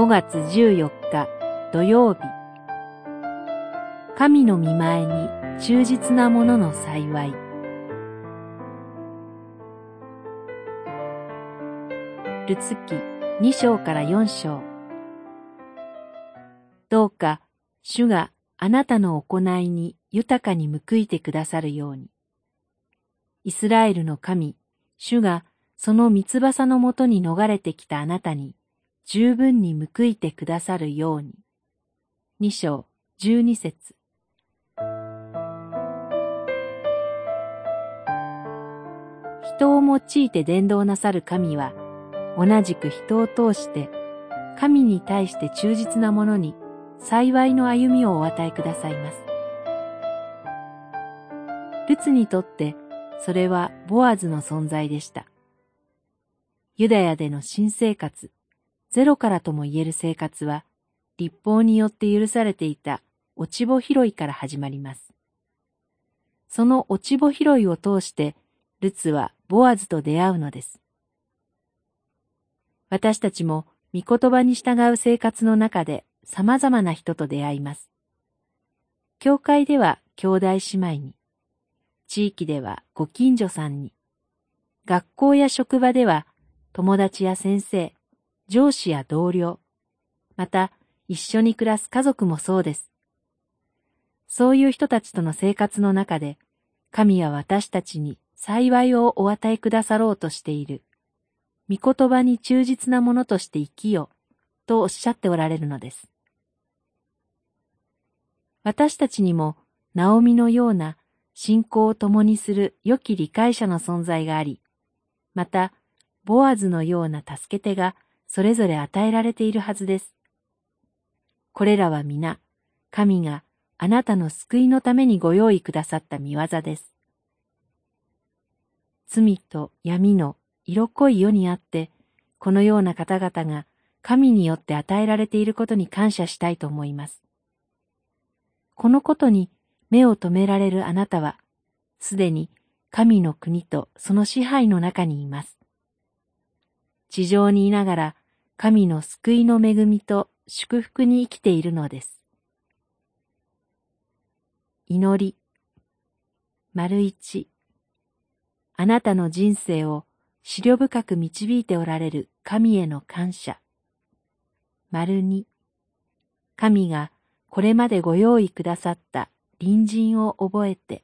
5月14日土曜日。神の見前に忠実なものの幸い。ルツ記2章から4章。どうか主があなたの行いに豊かに報いてくださるように。イスラエルの神、主がその三翼のもとに逃れてきたあなたに十分に報いてくださるように。二章十二節人を用いて伝道なさる神は、同じく人を通して、神に対して忠実な者に幸いの歩みをお与えくださいます。ルツにとってそれはボアズの存在でした。ユダヤでの新生活、ゼロからとも言える生活は、立法によって許されていた落ち穂拾いから始まります。その落ち穂拾いを通して、ルツはボアズと出会うのです。私たちも御言葉に従う生活の中で様々な人と出会います。教会では兄弟姉妹に、地域ではご近所さんに、学校や職場では友達や先生、上司や同僚、また一緒に暮らす家族もそうです。そういう人たちとの生活の中で、神は私たちに幸いをお与えくださろうとしている。御言葉に忠実なものとして生きよ、とおっしゃっておられるのです。私たちにも、ナオミのような信仰を共にする良き理解者の存在があり、また、ボアズのような助け手がそれぞれ与えられているはずです。これらは皆、神があなたの救いのためにご用意くださった見業です。罪と闇の色濃い世にあって、このような方々が神によって与えられていることに感謝したいと思います。このことに目を留められるあなたは、すでに神の国とその支配の中にいます。地上にいながら神の救いの恵みと祝福に生きているのです。祈り。丸一。あなたの人生を思慮深く導いておられる神への感謝。丸二。神がこれまでご用意くださった隣人を覚えて